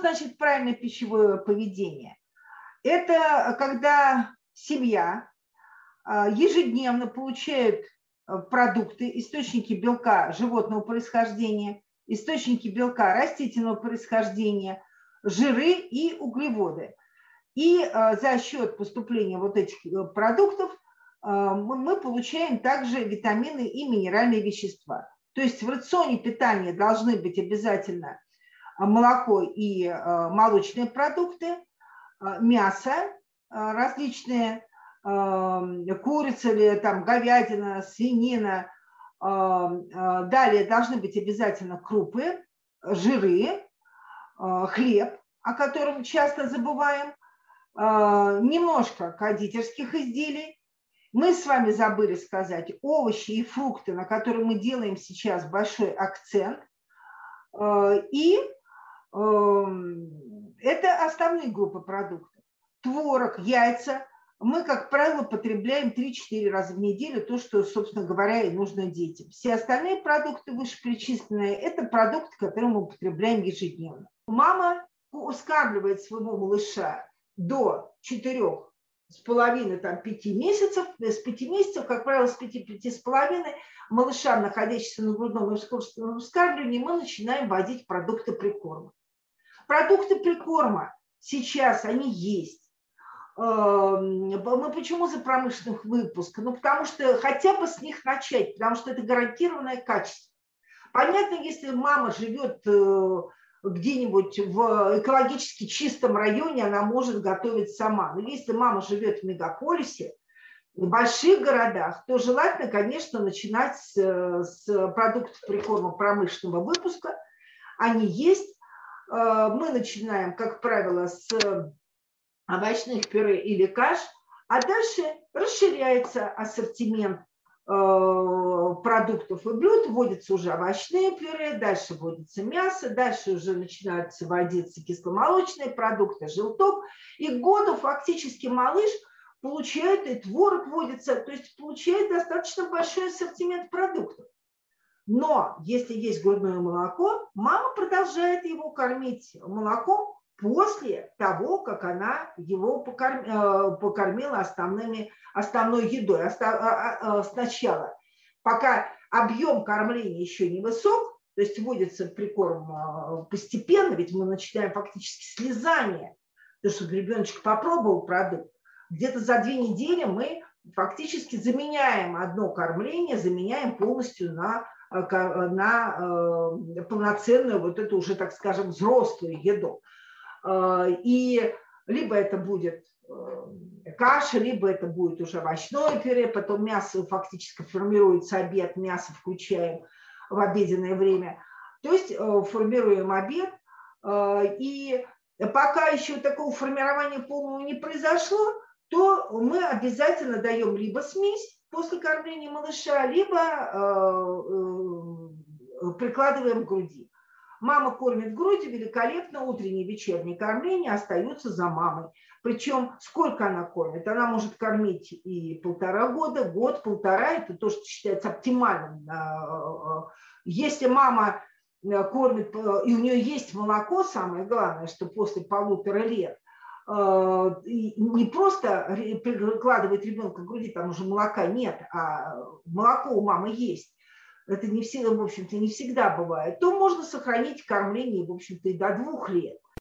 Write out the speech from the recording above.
значит правильное пищевое поведение? Это когда семья а, ежедневно получает а, продукты, источники белка животного происхождения, источники белка растительного происхождения, жиры и углеводы. И а, за счет поступления вот этих э, продуктов мы получаем также витамины и минеральные вещества. То есть в рационе питания должны быть обязательно молоко и молочные продукты, мясо различные, курица или там говядина, свинина. Далее должны быть обязательно крупы, жиры, хлеб, о котором часто забываем, немножко кондитерских изделий. Мы с вами забыли сказать овощи и фрукты, на которые мы делаем сейчас большой акцент. И это основные группы продуктов. Творог, яйца, мы, как правило, потребляем 3-4 раза в неделю то, что, собственно говоря, и нужно детям. Все остальные продукты вышеперечисленные – это продукты, которые мы употребляем ежедневно. Мама скармливает своего малыша до 4 с половиной, там, 5 месяцев, с 5 месяцев, как правило, с 5-5 с половиной, малыша, находящихся на грудном и вскармливании, мы начинаем вводить продукты прикорма. Продукты прикорма сейчас, они есть Эм, мы почему за промышленных выпуск? Ну, потому что хотя бы с них начать, потому что это гарантированное качество. Понятно, если мама живет э, где-нибудь в экологически чистом районе, она может готовить сама. Но если мама живет в мегаполисе, в больших городах, то желательно, конечно, начинать с, с продуктов прикорма промышленного выпуска. Они есть. Э, мы начинаем, как правило, с овощных пюре или каш, а дальше расширяется ассортимент э, продуктов и блюд, вводятся уже овощные пюре, дальше вводится мясо, дальше уже начинаются вводиться кисломолочные продукты, желток. И к году фактически малыш получает, и творог вводится, то есть получает достаточно большой ассортимент продуктов. Но если есть грудное молоко, мама продолжает его кормить молоком после того, как она его покормила, э, покормила основными, основной едой. А, а, сначала, пока объем кормления еще не высок, то есть вводится прикорм э, постепенно, ведь мы начинаем фактически слезание, потому что ребеночек попробовал продукт. Где-то за две недели мы фактически заменяем одно кормление, заменяем полностью на, на полноценную вот эту уже, так скажем, взрослую еду. И либо это будет э, каша, либо это будет уже овощное пюре, потом мясо фактически формируется обед, мясо включаем в обеденное время. То есть э, формируем обед, э, и пока еще такого формирования полного не произошло, то мы обязательно даем либо смесь после кормления малыша, либо прикладываем к груди. Мама кормит грудью великолепно, утреннее и вечернее кормление остаются за мамой. Причем сколько она кормит? Она может кормить и полтора года, год, полтора, это то, что считается оптимальным. А, если мама э, кормит, э, и у нее есть молоко, самое главное, что после полутора лет, э, не просто прикладывает ребенка к груди, там уже молока нет, а молоко у мамы есть, это не всегда, в общем-то, не всегда бывает, то можно сохранить кормление, в общем-то, и до двух лет.